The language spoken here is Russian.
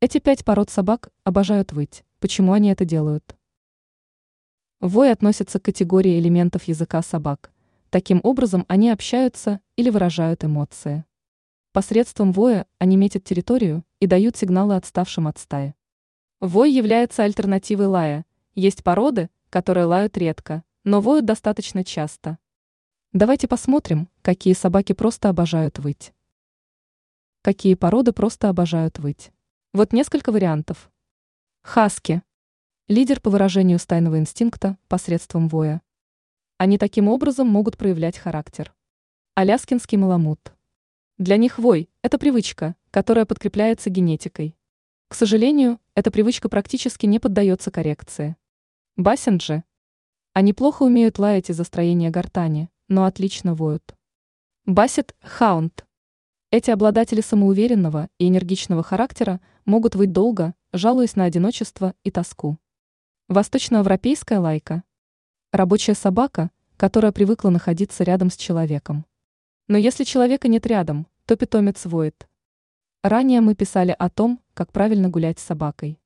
Эти пять пород собак обожают выть. Почему они это делают? Вой относится к категории элементов языка собак. Таким образом, они общаются или выражают эмоции. Посредством воя они метят территорию и дают сигналы отставшим от стаи. Вой является альтернативой лая. Есть породы, которые лают редко, но воют достаточно часто. Давайте посмотрим, какие собаки просто обожают выть. Какие породы просто обожают выть. Вот несколько вариантов. Хаски. Лидер по выражению стайного инстинкта посредством воя. Они таким образом могут проявлять характер. Аляскинский маламут. Для них вой – это привычка, которая подкрепляется генетикой. К сожалению, эта привычка практически не поддается коррекции. Бассенджи. Они плохо умеют лаять из-за строения гортани, но отлично воют. Бассет – хаунд. Эти обладатели самоуверенного и энергичного характера могут выть долго, жалуясь на одиночество и тоску. Восточноевропейская лайка. Рабочая собака, которая привыкла находиться рядом с человеком. Но если человека нет рядом, то питомец воет. Ранее мы писали о том, как правильно гулять с собакой.